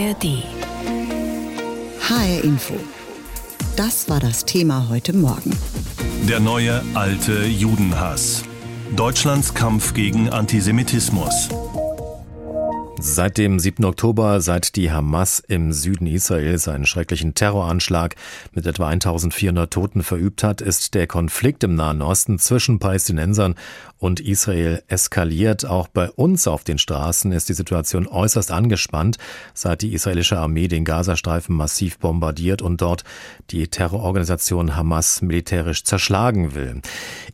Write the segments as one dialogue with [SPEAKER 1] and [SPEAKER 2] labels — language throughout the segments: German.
[SPEAKER 1] ARD.
[SPEAKER 2] HR Info. Das war das Thema heute Morgen.
[SPEAKER 3] Der neue alte Judenhass. Deutschlands Kampf gegen Antisemitismus.
[SPEAKER 4] Seit dem 7. Oktober, seit die Hamas im Süden Israels einen schrecklichen Terroranschlag mit etwa 1400 Toten verübt hat, ist der Konflikt im Nahen Osten zwischen Palästinensern und Israel eskaliert. Auch bei uns auf den Straßen ist die Situation äußerst angespannt, seit die israelische Armee den Gazastreifen massiv bombardiert und dort die Terrororganisation Hamas militärisch zerschlagen will.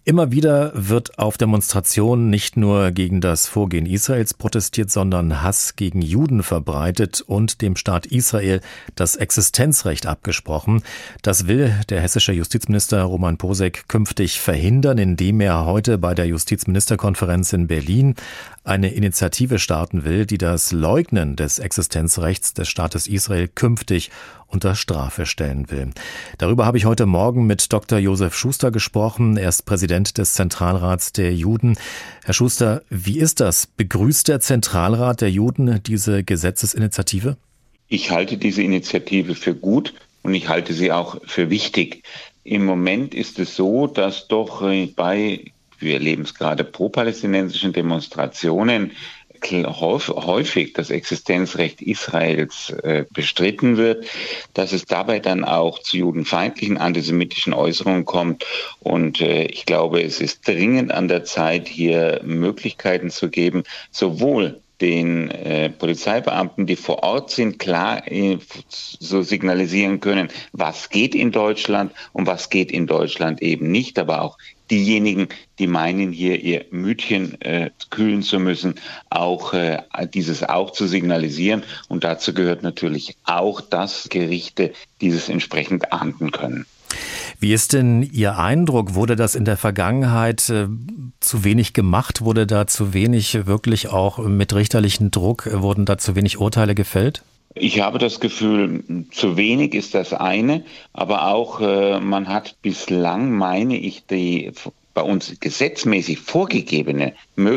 [SPEAKER 4] Immer wieder wird auf Demonstrationen nicht nur gegen das Vorgehen Israels protestiert, sondern Hass gegen Juden verbreitet und dem Staat Israel das Existenzrecht abgesprochen. Das will der hessische Justizminister Roman Posek künftig verhindern, indem er heute bei der Justizministerkonferenz in Berlin eine Initiative starten will, die das Leugnen des Existenzrechts des Staates Israel künftig unter Strafe stellen will. Darüber habe ich heute Morgen mit Dr. Josef Schuster gesprochen. Er ist Präsident des Zentralrats der Juden. Herr Schuster, wie ist das? Begrüßt der Zentralrat der Juden diese Gesetzesinitiative?
[SPEAKER 5] Ich halte diese Initiative für gut und ich halte sie auch für wichtig. Im Moment ist es so, dass doch bei, wir erleben es gerade pro-palästinensischen Demonstrationen, häufig das Existenzrecht Israels äh, bestritten wird, dass es dabei dann auch zu judenfeindlichen antisemitischen Äußerungen kommt. Und äh, ich glaube, es ist dringend an der Zeit, hier Möglichkeiten zu geben, sowohl den äh, Polizeibeamten, die vor Ort sind, klar äh, so signalisieren können, was geht in Deutschland und was geht in Deutschland eben nicht, aber auch diejenigen, die meinen, hier ihr Mütchen äh, kühlen zu müssen, auch äh, dieses auch zu signalisieren. Und dazu gehört natürlich auch, dass Gerichte dieses entsprechend ahnden können.
[SPEAKER 4] Wie ist denn Ihr Eindruck? Wurde das in der Vergangenheit äh, zu wenig gemacht? Wurde da zu wenig wirklich auch mit richterlichen Druck, äh, wurden da zu wenig Urteile gefällt?
[SPEAKER 5] Ich habe das Gefühl, zu wenig ist das eine, aber auch äh, man hat bislang, meine ich, die bei uns gesetzmäßig vorgegebene,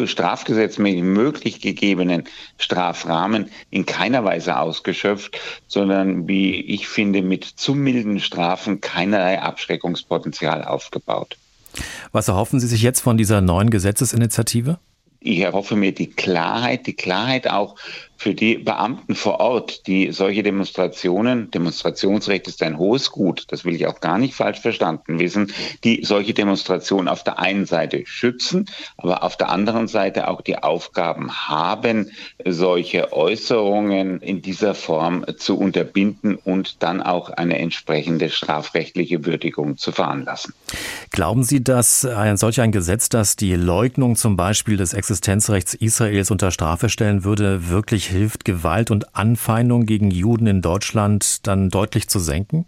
[SPEAKER 5] strafgesetzmäßig möglich gegebenen Strafrahmen in keiner Weise ausgeschöpft, sondern wie ich finde, mit zu milden Strafen keinerlei Abschreckungspotenzial aufgebaut.
[SPEAKER 4] Was erhoffen Sie sich jetzt von dieser neuen Gesetzesinitiative?
[SPEAKER 5] Ich erhoffe mir die Klarheit, die Klarheit auch für die Beamten vor Ort, die solche Demonstrationen, Demonstrationsrecht ist ein hohes Gut, das will ich auch gar nicht falsch verstanden wissen, die solche Demonstrationen auf der einen Seite schützen, aber auf der anderen Seite auch die Aufgaben haben, solche Äußerungen in dieser Form zu unterbinden und dann auch eine entsprechende strafrechtliche Würdigung zu veranlassen.
[SPEAKER 4] Glauben Sie, dass ein solch ein Gesetz, das die Leugnung zum Beispiel des Existenzrechts Israels unter Strafe stellen würde, wirklich hilft, Gewalt und Anfeindung gegen Juden in Deutschland dann deutlich zu senken?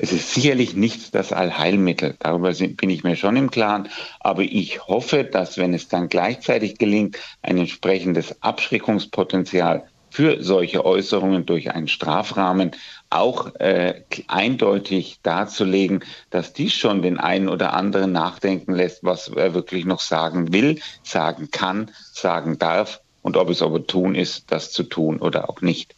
[SPEAKER 5] Es ist sicherlich nicht das Allheilmittel, darüber bin ich mir schon im Klaren, aber ich hoffe, dass wenn es dann gleichzeitig gelingt, ein entsprechendes Abschreckungspotenzial für solche Äußerungen durch einen Strafrahmen auch äh, eindeutig darzulegen, dass dies schon den einen oder anderen nachdenken lässt, was er wirklich noch sagen will, sagen kann, sagen darf und ob es opportun ist, das zu tun oder auch nicht.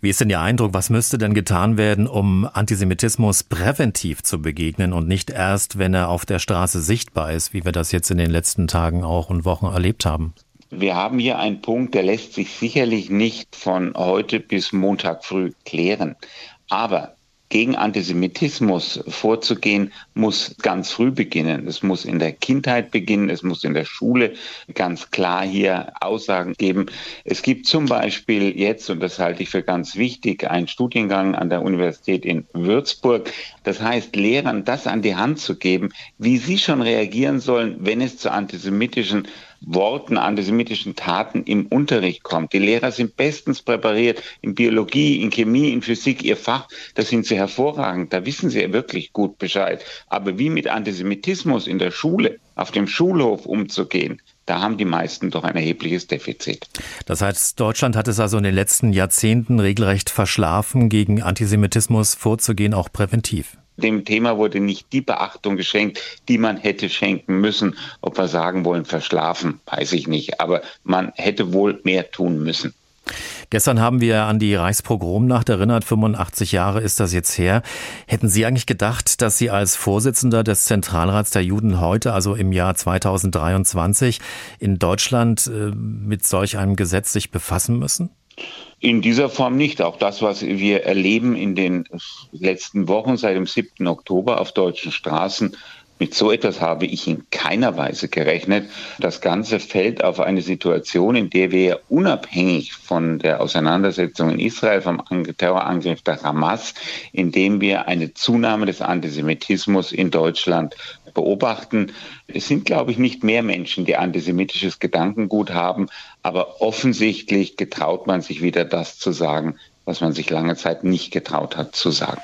[SPEAKER 4] Wie ist denn Ihr Eindruck, was müsste denn getan werden, um Antisemitismus präventiv zu begegnen und nicht erst, wenn er auf der Straße sichtbar ist, wie wir das jetzt in den letzten Tagen auch und Wochen erlebt haben?
[SPEAKER 5] Wir haben hier einen Punkt, der lässt sich sicherlich nicht von heute bis Montag früh klären. Aber gegen Antisemitismus vorzugehen, muss ganz früh beginnen. Es muss in der Kindheit beginnen, es muss in der Schule ganz klar hier Aussagen geben. Es gibt zum Beispiel jetzt, und das halte ich für ganz wichtig, einen Studiengang an der Universität in Würzburg. Das heißt, Lehrern das an die Hand zu geben, wie sie schon reagieren sollen, wenn es zu antisemitischen Worten, antisemitischen Taten im Unterricht kommt. Die Lehrer sind bestens präpariert in Biologie, in Chemie, in Physik, ihr Fach, da sind sie hervorragend, da wissen sie wirklich gut Bescheid. Aber wie mit Antisemitismus in der Schule, auf dem Schulhof umzugehen, da haben die meisten doch ein erhebliches Defizit.
[SPEAKER 4] Das heißt, Deutschland hat es also in den letzten Jahrzehnten regelrecht verschlafen, gegen Antisemitismus vorzugehen, auch präventiv.
[SPEAKER 5] Dem Thema wurde nicht die Beachtung geschenkt, die man hätte schenken müssen. Ob wir sagen wollen, verschlafen, weiß ich nicht. Aber man hätte wohl mehr tun müssen.
[SPEAKER 4] Gestern haben wir an die Reichspogromnacht erinnert, 85 Jahre ist das jetzt her. Hätten Sie eigentlich gedacht, dass Sie als Vorsitzender des Zentralrats der Juden heute, also im Jahr 2023, in Deutschland äh, mit solch einem Gesetz sich befassen müssen?
[SPEAKER 5] In dieser Form nicht. Auch das, was wir erleben in den letzten Wochen seit dem 7. Oktober auf deutschen Straßen, mit so etwas habe ich in keiner Weise gerechnet. Das Ganze fällt auf eine Situation, in der wir unabhängig von der Auseinandersetzung in Israel, vom Terrorangriff der Hamas, in dem wir eine Zunahme des Antisemitismus in Deutschland beobachten. Es sind, glaube ich, nicht mehr Menschen, die antisemitisches Gedankengut haben, aber offensichtlich getraut man sich wieder das zu sagen, was man sich lange Zeit nicht getraut hat zu sagen.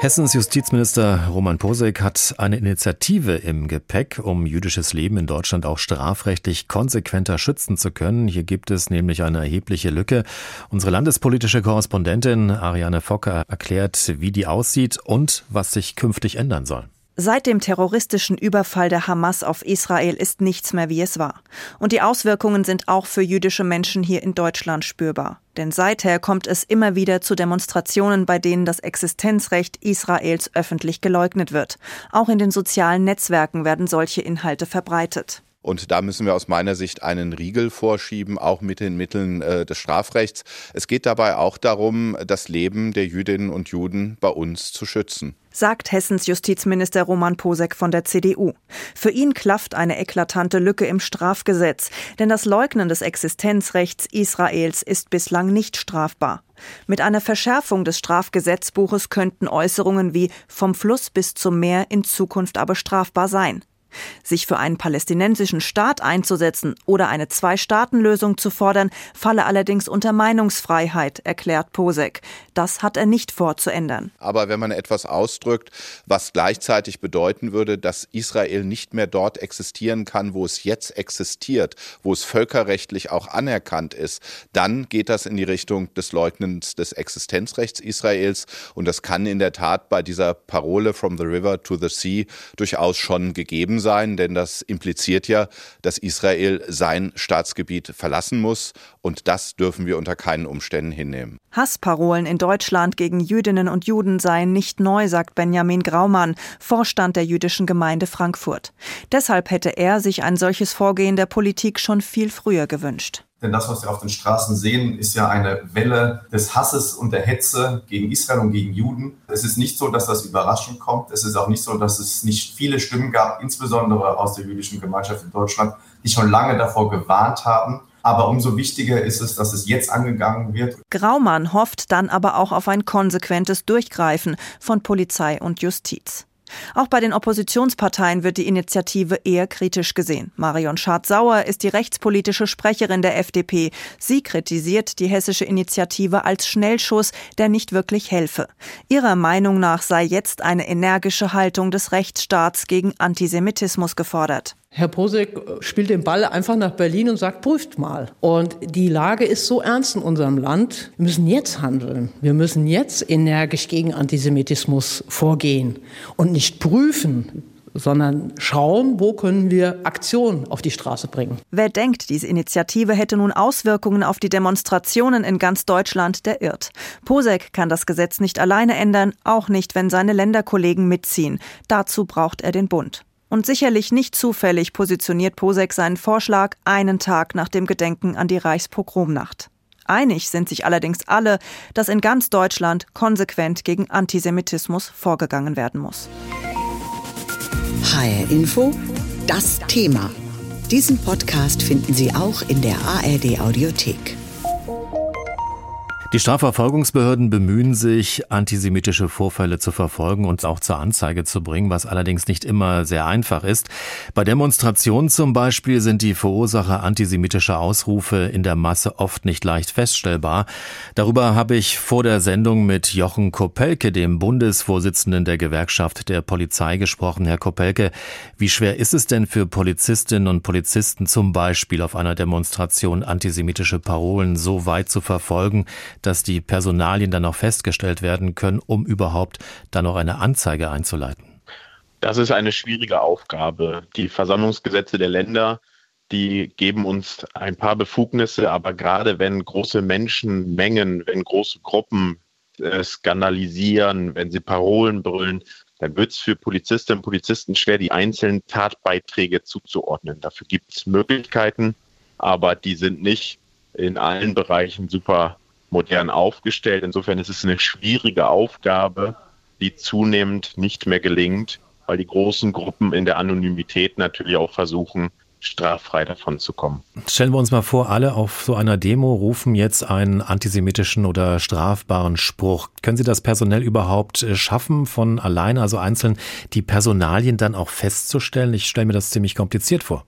[SPEAKER 4] Hessens Justizminister Roman Posek hat eine Initiative im Gepäck, um jüdisches Leben in Deutschland auch strafrechtlich konsequenter schützen zu können. Hier gibt es nämlich eine erhebliche Lücke. Unsere landespolitische Korrespondentin Ariane Focker erklärt, wie die aussieht und was sich künftig ändern soll.
[SPEAKER 1] Seit dem terroristischen Überfall der Hamas auf Israel ist nichts mehr wie es war. Und die Auswirkungen sind auch für jüdische Menschen hier in Deutschland spürbar. Denn seither kommt es immer wieder zu Demonstrationen, bei denen das Existenzrecht Israels öffentlich geleugnet wird. Auch in den sozialen Netzwerken werden solche Inhalte verbreitet.
[SPEAKER 6] Und da müssen wir aus meiner Sicht einen Riegel vorschieben, auch mit den Mitteln äh, des Strafrechts. Es geht dabei auch darum, das Leben der Jüdinnen und Juden bei uns zu schützen
[SPEAKER 1] sagt Hessens Justizminister Roman Posek von der CDU. Für ihn klafft eine eklatante Lücke im Strafgesetz, denn das Leugnen des Existenzrechts Israels ist bislang nicht strafbar. Mit einer Verschärfung des Strafgesetzbuches könnten Äußerungen wie vom Fluss bis zum Meer in Zukunft aber strafbar sein. Sich für einen palästinensischen Staat einzusetzen oder eine Zwei-Staaten-Lösung zu fordern, falle allerdings unter Meinungsfreiheit, erklärt Posek. Das hat er nicht vor zu ändern.
[SPEAKER 6] Aber wenn man etwas ausdrückt, was gleichzeitig bedeuten würde, dass Israel nicht mehr dort existieren kann, wo es jetzt existiert, wo es völkerrechtlich auch anerkannt ist, dann geht das in die Richtung des Leugnens des Existenzrechts Israels. Und das kann in der Tat bei dieser Parole From the River to the Sea durchaus schon gegeben sein, denn das impliziert ja, dass Israel sein Staatsgebiet verlassen muss und das dürfen wir unter keinen Umständen hinnehmen.
[SPEAKER 1] Hassparolen in Deutschland gegen Jüdinnen und Juden seien nicht neu, sagt Benjamin Graumann, Vorstand der jüdischen Gemeinde Frankfurt. Deshalb hätte er sich ein solches Vorgehen der Politik schon viel früher gewünscht.
[SPEAKER 7] Denn das, was wir auf den Straßen sehen, ist ja eine Welle des Hasses und der Hetze gegen Israel und gegen Juden. Es ist nicht so, dass das überraschend kommt. Es ist auch nicht so, dass es nicht viele Stimmen gab, insbesondere aus der jüdischen Gemeinschaft in Deutschland, die schon lange davor gewarnt haben. Aber umso wichtiger ist es, dass es jetzt angegangen wird.
[SPEAKER 1] Graumann hofft dann aber auch auf ein konsequentes Durchgreifen von Polizei und Justiz. Auch bei den Oppositionsparteien wird die Initiative eher kritisch gesehen. Marion Schardt-Sauer ist die rechtspolitische Sprecherin der FDP. Sie kritisiert die hessische Initiative als Schnellschuss, der nicht wirklich helfe. Ihrer Meinung nach sei jetzt eine energische Haltung des Rechtsstaats gegen Antisemitismus gefordert.
[SPEAKER 8] Herr Posek spielt den Ball einfach nach Berlin und sagt, prüft mal. Und die Lage ist so ernst in unserem Land. Wir müssen jetzt handeln. Wir müssen jetzt energisch gegen Antisemitismus vorgehen und nicht prüfen, sondern schauen, wo können wir Aktionen auf die Straße bringen.
[SPEAKER 1] Wer denkt, diese Initiative hätte nun Auswirkungen auf die Demonstrationen in ganz Deutschland, der irrt. Posek kann das Gesetz nicht alleine ändern, auch nicht, wenn seine Länderkollegen mitziehen. Dazu braucht er den Bund. Und sicherlich nicht zufällig positioniert Posek seinen Vorschlag einen Tag nach dem Gedenken an die Reichspogromnacht. Einig sind sich allerdings alle, dass in ganz Deutschland konsequent gegen Antisemitismus vorgegangen werden muss.
[SPEAKER 2] HR Info, das Thema. Diesen Podcast finden Sie auch in der ARD Audiothek.
[SPEAKER 4] Die Strafverfolgungsbehörden bemühen sich, antisemitische Vorfälle zu verfolgen und auch zur Anzeige zu bringen, was allerdings nicht immer sehr einfach ist. Bei Demonstrationen zum Beispiel sind die Verursacher antisemitischer Ausrufe in der Masse oft nicht leicht feststellbar. Darüber habe ich vor der Sendung mit Jochen Kopelke, dem Bundesvorsitzenden der Gewerkschaft der Polizei, gesprochen. Herr Kopelke, wie schwer ist es denn für Polizistinnen und Polizisten zum Beispiel auf einer Demonstration antisemitische Parolen so weit zu verfolgen, dass die Personalien dann auch festgestellt werden können, um überhaupt dann noch eine Anzeige einzuleiten?
[SPEAKER 9] Das ist eine schwierige Aufgabe. Die Versammlungsgesetze der Länder die geben uns ein paar Befugnisse, aber gerade wenn große Menschenmengen, wenn große Gruppen äh, skandalisieren, wenn sie Parolen brüllen, dann wird es für Polizistinnen und Polizisten schwer, die einzelnen Tatbeiträge zuzuordnen. Dafür gibt es Möglichkeiten, aber die sind nicht in allen Bereichen super modern aufgestellt. Insofern ist es eine schwierige Aufgabe, die zunehmend nicht mehr gelingt, weil die großen Gruppen in der Anonymität natürlich auch versuchen, straffrei davon zu kommen.
[SPEAKER 4] Stellen wir uns mal vor, alle auf so einer Demo rufen jetzt einen antisemitischen oder strafbaren Spruch. Können Sie das personell überhaupt äh, schaffen, von alleine, also einzeln, die Personalien dann auch festzustellen? Ich stelle mir das ziemlich kompliziert vor.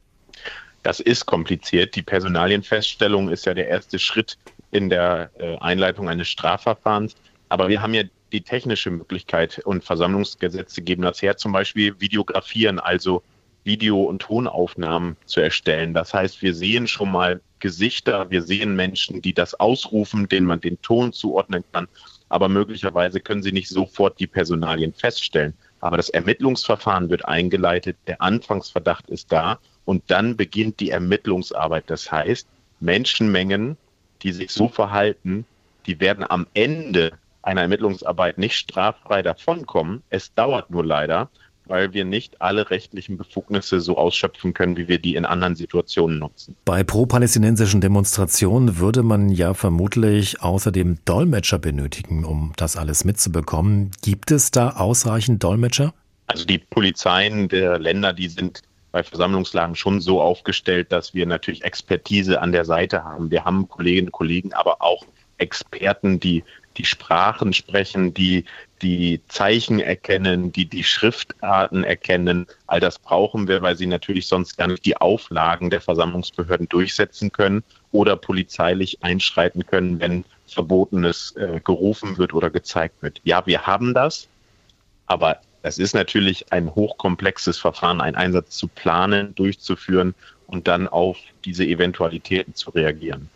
[SPEAKER 9] Das ist kompliziert. Die Personalienfeststellung ist ja der erste Schritt in der äh, Einleitung eines Strafverfahrens. Aber wir haben ja die technische Möglichkeit und Versammlungsgesetze geben das her, zum Beispiel Videografieren, also Video- und Tonaufnahmen zu erstellen. Das heißt, wir sehen schon mal Gesichter, wir sehen Menschen, die das ausrufen, denen man den Ton zuordnen kann, aber möglicherweise können sie nicht sofort die Personalien feststellen. Aber das Ermittlungsverfahren wird eingeleitet, der Anfangsverdacht ist da und dann beginnt die Ermittlungsarbeit. Das heißt, Menschenmengen, die sich so verhalten, die werden am Ende einer Ermittlungsarbeit nicht straffrei davonkommen. Es dauert nur leider, weil wir nicht alle rechtlichen Befugnisse so ausschöpfen können, wie wir die in anderen Situationen nutzen.
[SPEAKER 4] Bei pro-palästinensischen Demonstrationen würde man ja vermutlich außerdem Dolmetscher benötigen, um das alles mitzubekommen. Gibt es da ausreichend Dolmetscher?
[SPEAKER 9] Also die Polizeien der Länder, die sind bei Versammlungslagen schon so aufgestellt, dass wir natürlich Expertise an der Seite haben. Wir haben Kolleginnen und Kollegen, aber auch Experten, die die Sprachen sprechen, die die Zeichen erkennen, die die Schriftarten erkennen. All das brauchen wir, weil sie natürlich sonst gar nicht die Auflagen der Versammlungsbehörden durchsetzen können oder polizeilich einschreiten können, wenn Verbotenes äh, gerufen wird oder gezeigt wird. Ja, wir haben das, aber es ist natürlich ein hochkomplexes Verfahren, einen Einsatz zu planen, durchzuführen und dann auf diese Eventualitäten zu reagieren.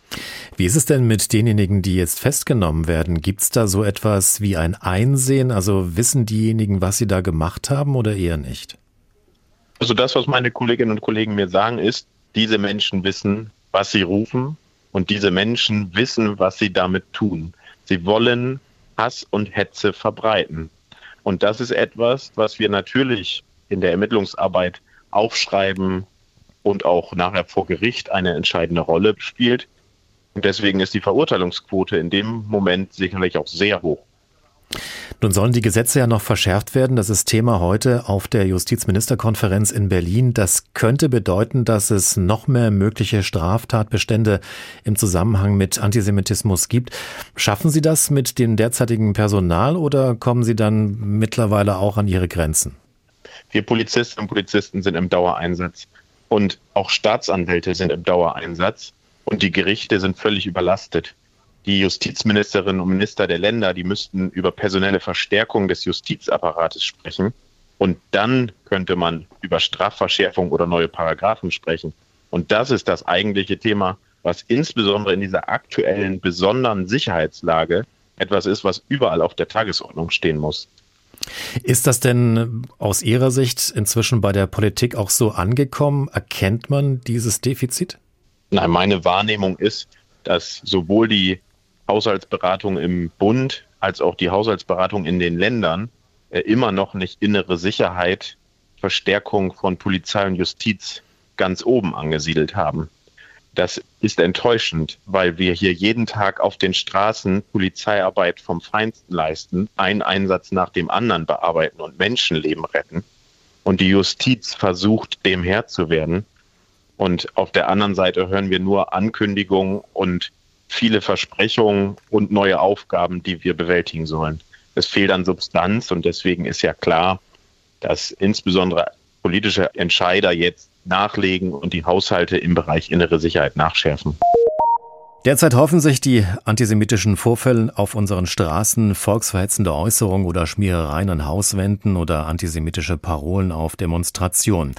[SPEAKER 4] Wie ist es denn mit denjenigen, die jetzt festgenommen werden? Gibt es da so etwas wie ein Einsehen? Also wissen diejenigen, was sie da gemacht haben oder eher nicht?
[SPEAKER 9] Also das, was meine Kolleginnen und Kollegen mir sagen, ist, diese Menschen wissen, was sie rufen und diese Menschen wissen, was sie damit tun. Sie wollen Hass und Hetze verbreiten. Und das ist etwas, was wir natürlich in der Ermittlungsarbeit aufschreiben, und auch nachher vor Gericht eine entscheidende Rolle spielt. Und deswegen ist die Verurteilungsquote in dem Moment sicherlich auch sehr hoch.
[SPEAKER 4] Nun sollen die Gesetze ja noch verschärft werden. Das ist Thema heute auf der Justizministerkonferenz in Berlin. Das könnte bedeuten, dass es noch mehr mögliche Straftatbestände im Zusammenhang mit Antisemitismus gibt. Schaffen Sie das mit dem derzeitigen Personal oder kommen Sie dann mittlerweile auch an Ihre Grenzen?
[SPEAKER 9] Wir Polizistinnen und Polizisten sind im Dauereinsatz. Und auch Staatsanwälte sind im Dauereinsatz und die Gerichte sind völlig überlastet. Die Justizministerinnen und Minister der Länder, die müssten über personelle Verstärkung des Justizapparates sprechen. Und dann könnte man über Strafverschärfung oder neue Paragraphen sprechen. Und das ist das eigentliche Thema, was insbesondere in dieser aktuellen besonderen Sicherheitslage etwas ist, was überall auf der Tagesordnung stehen muss.
[SPEAKER 4] Ist das denn aus Ihrer Sicht inzwischen bei der Politik auch so angekommen? Erkennt man dieses Defizit?
[SPEAKER 9] Nein, meine Wahrnehmung ist, dass sowohl die Haushaltsberatung im Bund als auch die Haushaltsberatung in den Ländern äh, immer noch nicht innere Sicherheit, Verstärkung von Polizei und Justiz ganz oben angesiedelt haben. Das ist enttäuschend, weil wir hier jeden Tag auf den Straßen Polizeiarbeit vom Feinsten leisten, einen Einsatz nach dem anderen bearbeiten und Menschenleben retten. Und die Justiz versucht, dem Herr zu werden. Und auf der anderen Seite hören wir nur Ankündigungen und viele Versprechungen und neue Aufgaben, die wir bewältigen sollen. Es fehlt an Substanz und deswegen ist ja klar, dass insbesondere politische Entscheider jetzt nachlegen und die Haushalte im Bereich innere Sicherheit nachschärfen.
[SPEAKER 4] Derzeit hoffen sich die antisemitischen Vorfälle auf unseren Straßen, volksverhetzende Äußerungen oder Schmierereien an Hauswänden oder antisemitische Parolen auf Demonstrationen.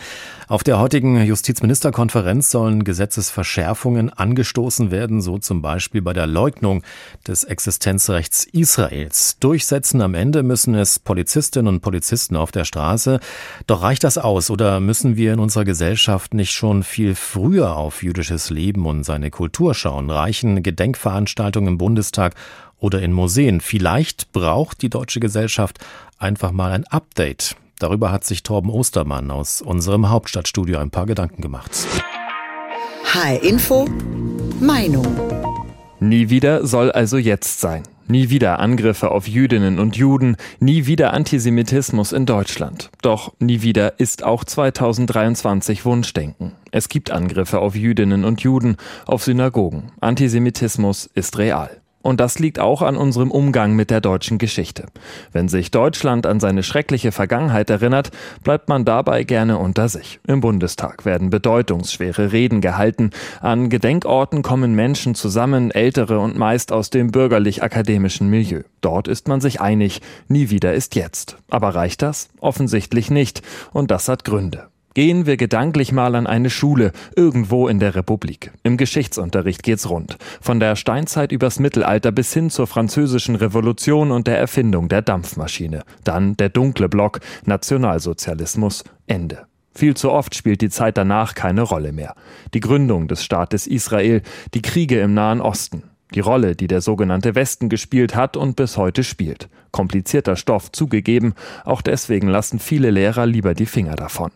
[SPEAKER 4] Auf der heutigen Justizministerkonferenz sollen Gesetzesverschärfungen angestoßen werden, so zum Beispiel bei der Leugnung des Existenzrechts Israels. Durchsetzen am Ende müssen es Polizistinnen und Polizisten auf der Straße. Doch reicht das aus oder müssen wir in unserer Gesellschaft nicht schon viel früher auf jüdisches Leben und seine Kultur schauen? Reichen Gedenkveranstaltungen im Bundestag oder in Museen? Vielleicht braucht die deutsche Gesellschaft einfach mal ein Update. Darüber hat sich Torben Ostermann aus unserem Hauptstadtstudio ein paar Gedanken gemacht.
[SPEAKER 2] HR Info Meinung.
[SPEAKER 10] Nie wieder soll also jetzt sein. Nie wieder Angriffe auf Jüdinnen und Juden, nie wieder Antisemitismus in Deutschland. Doch nie wieder ist auch 2023 Wunschdenken. Es gibt Angriffe auf Jüdinnen und Juden, auf Synagogen. Antisemitismus ist real. Und das liegt auch an unserem Umgang mit der deutschen Geschichte. Wenn sich Deutschland an seine schreckliche Vergangenheit erinnert, bleibt man dabei gerne unter sich. Im Bundestag werden bedeutungsschwere Reden gehalten. An Gedenkorten kommen Menschen zusammen, ältere und meist aus dem bürgerlich-akademischen Milieu. Dort ist man sich einig, nie wieder ist jetzt. Aber reicht das? Offensichtlich nicht. Und das hat Gründe. Gehen wir gedanklich mal an eine Schule, irgendwo in der Republik. Im Geschichtsunterricht geht's rund. Von der Steinzeit übers Mittelalter bis hin zur französischen Revolution und der Erfindung der Dampfmaschine. Dann der dunkle Block, Nationalsozialismus, Ende. Viel zu oft spielt die Zeit danach keine Rolle mehr. Die Gründung des Staates Israel, die Kriege im Nahen Osten, die Rolle, die der sogenannte Westen gespielt hat und bis heute spielt. Komplizierter Stoff zugegeben, auch deswegen lassen viele Lehrer lieber die Finger davon.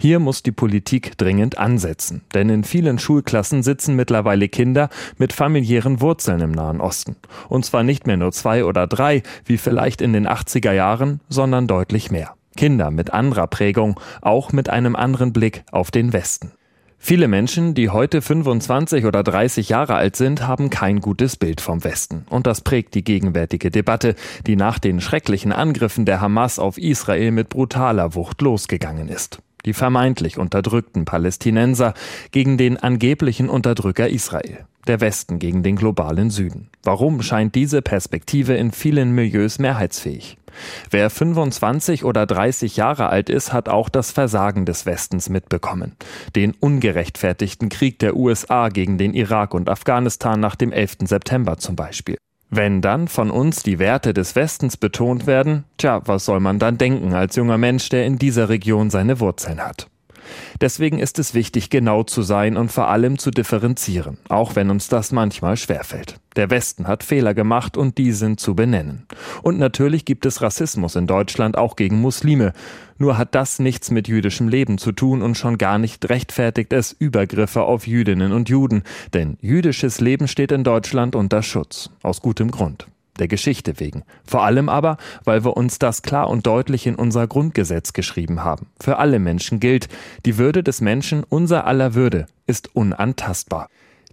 [SPEAKER 10] Hier muss die Politik dringend ansetzen, denn in vielen Schulklassen sitzen mittlerweile Kinder mit familiären Wurzeln im Nahen Osten. Und zwar nicht mehr nur zwei oder drei, wie vielleicht in den 80er Jahren, sondern deutlich mehr. Kinder mit anderer Prägung, auch mit einem anderen Blick auf den Westen. Viele Menschen, die heute 25 oder 30 Jahre alt sind, haben kein gutes Bild vom Westen. Und das prägt die gegenwärtige Debatte, die nach den schrecklichen Angriffen der Hamas auf Israel mit brutaler Wucht losgegangen ist die vermeintlich unterdrückten Palästinenser gegen den angeblichen Unterdrücker Israel, der Westen gegen den globalen Süden. Warum scheint diese Perspektive in vielen Milieus mehrheitsfähig? Wer 25 oder 30 Jahre alt ist, hat auch das Versagen des Westens mitbekommen. Den ungerechtfertigten Krieg der USA gegen den Irak und Afghanistan nach dem 11. September zum Beispiel. Wenn dann von uns die Werte des Westens betont werden, tja, was soll man dann denken als junger Mensch, der in dieser Region seine Wurzeln hat? Deswegen ist es wichtig, genau zu sein und vor allem zu differenzieren, auch wenn uns das manchmal schwerfällt. Der Westen hat Fehler gemacht und die sind zu benennen. Und natürlich gibt es Rassismus in Deutschland auch gegen Muslime. Nur hat das nichts mit jüdischem Leben zu tun und schon gar nicht rechtfertigt es Übergriffe auf Jüdinnen und Juden. Denn jüdisches Leben steht in Deutschland unter Schutz. Aus gutem Grund der Geschichte wegen. Vor allem aber, weil wir uns das klar und deutlich in unser Grundgesetz geschrieben haben. Für alle Menschen gilt, die Würde des Menschen, unser aller Würde, ist unantastbar.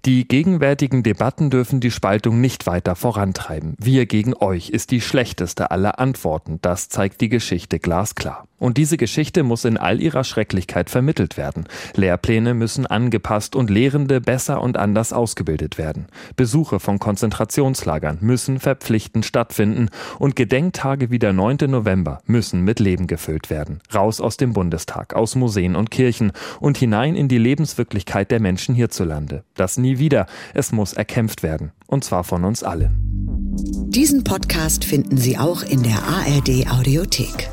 [SPEAKER 10] Die gegenwärtigen Debatten dürfen die Spaltung nicht weiter vorantreiben. Wir gegen euch ist die schlechteste aller Antworten. Das zeigt die Geschichte glasklar. Und diese Geschichte muss in all ihrer Schrecklichkeit vermittelt werden. Lehrpläne müssen angepasst und Lehrende besser und anders ausgebildet werden. Besuche von Konzentrationslagern müssen verpflichtend stattfinden und Gedenktage wie der 9. November müssen mit Leben gefüllt werden. Raus aus dem Bundestag, aus Museen und Kirchen und hinein in die Lebenswirklichkeit der Menschen hierzulande. Das nie wieder. Es muss erkämpft werden. Und zwar von uns allen.
[SPEAKER 2] Diesen Podcast finden Sie auch in der ARD Audiothek.